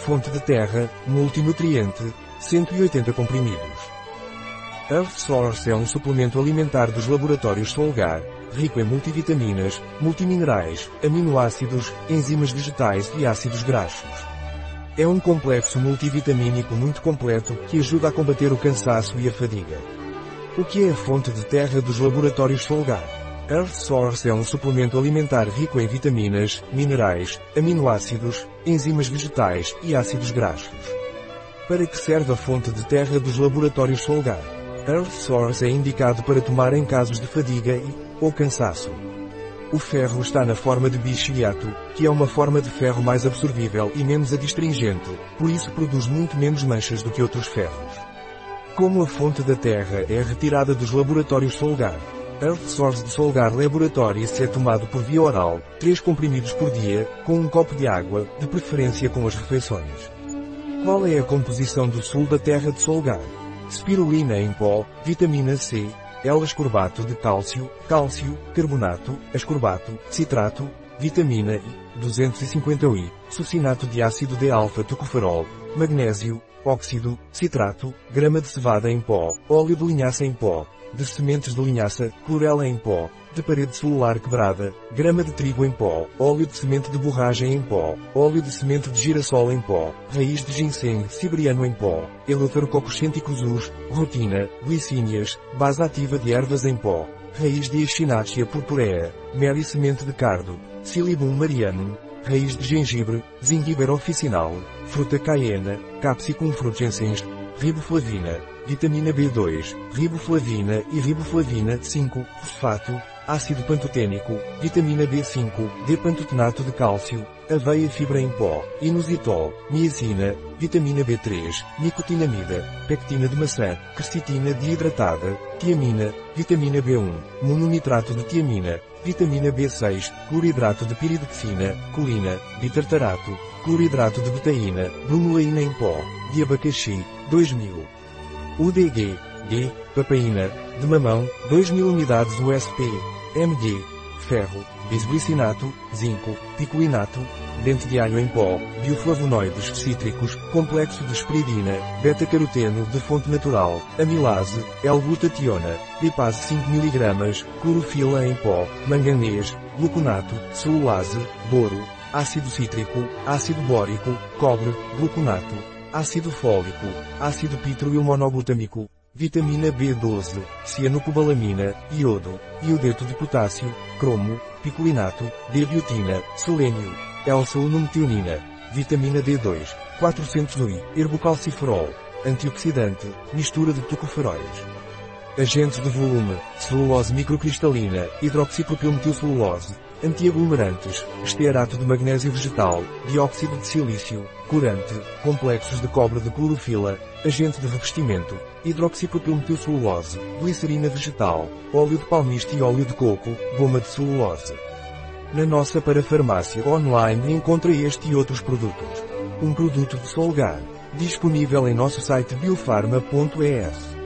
fonte de terra, multinutriente, 180 comprimidos. Earth Source é um suplemento alimentar dos laboratórios Solgar, rico em multivitaminas, multiminerais, aminoácidos, enzimas vegetais e ácidos graxos. É um complexo multivitamínico muito completo que ajuda a combater o cansaço e a fadiga. O que é a fonte de terra dos laboratórios Solgar? Earth Source é um suplemento alimentar rico em vitaminas, minerais, aminoácidos, enzimas vegetais e ácidos graxos. Para que serve a fonte de terra dos laboratórios Solgar? Earth Source é indicado para tomar em casos de fadiga e, ou cansaço. O ferro está na forma de bichiliato, que é uma forma de ferro mais absorvível e menos adstringente, por isso produz muito menos manchas do que outros ferros. Como a fonte da terra é retirada dos laboratórios Solgar, Earth Source de Solgar Laboratories é tomado por via oral, 3 comprimidos por dia, com um copo de água, de preferência com as refeições. Qual é a composição do sul da terra de Solgar? Spirulina em pó, vitamina C, L-ascorbato de cálcio, cálcio, carbonato, ascorbato, citrato, vitamina I, 250 I, succinato de ácido D-alfa-tocoferol, magnésio, óxido, citrato, grama de cevada em pó, óleo de linhaça em pó, de sementes de linhaça, clorela em pó, de parede celular quebrada, grama de trigo em pó, óleo de semente de borragem em pó, óleo de semente de girassol em pó, raiz de ginseng siberiano em pó, eleuterococcus us, rotina, glicínias, base ativa de ervas em pó, raiz de Echinacea purpurea, mel e semente de cardo, silibum marianum, raiz de gengibre, zingiber officinal, fruta cayena, capsicum frugensis, riboflavina, vitamina B2, riboflavina e riboflavina 5, fosfato, ácido pantotênico, vitamina B5, D-pantotenato de cálcio, aveia fibra em pó, inositol, niacina, vitamina B3, nicotinamida, pectina de maçã, quercetina desidratada, tiamina, vitamina B1, mononitrato de tiamina, vitamina B6, cloridrato de piridoxina, colina, bitartarato, cloridrato de betaína, bromelaína em pó, de abacaxi, 2000. UDG, G, papaína, de mamão, 2000 unidades USP, MG, ferro, bisglicinato, zinco, picolinato, dente de alho em pó, bioflavonoides cítricos, complexo de esperidina, beta-caroteno de fonte natural, amilase, L-glutationa, lipase 5 mg, clorofila em pó, manganês, gluconato, celulase, boro, ácido cítrico, ácido bórico, cobre, gluconato, ácido fólico, ácido pitroilmonoglutâmico, vitamina B12, cianocobalamina, iodo, iodeto de potássio, cromo, picolinato, D-biotina, selênio, L-solunometionina, vitamina D2, 400 UI, herbocalciferol, antioxidante, mistura de tocoferóis. Agentes de volume, celulose microcristalina, hidroxipropilmetilcelulose, antiaglomerantes, estearato de magnésio vegetal, dióxido de silício, corante, complexos de cobre de clorofila, agente de revestimento, hidroxipropilmetilcelulose, glicerina vegetal, óleo de palmiste e óleo de coco, goma de celulose. Na nossa parafarmácia online encontra este e outros produtos. Um produto de Solgar, disponível em nosso site biofarma.es.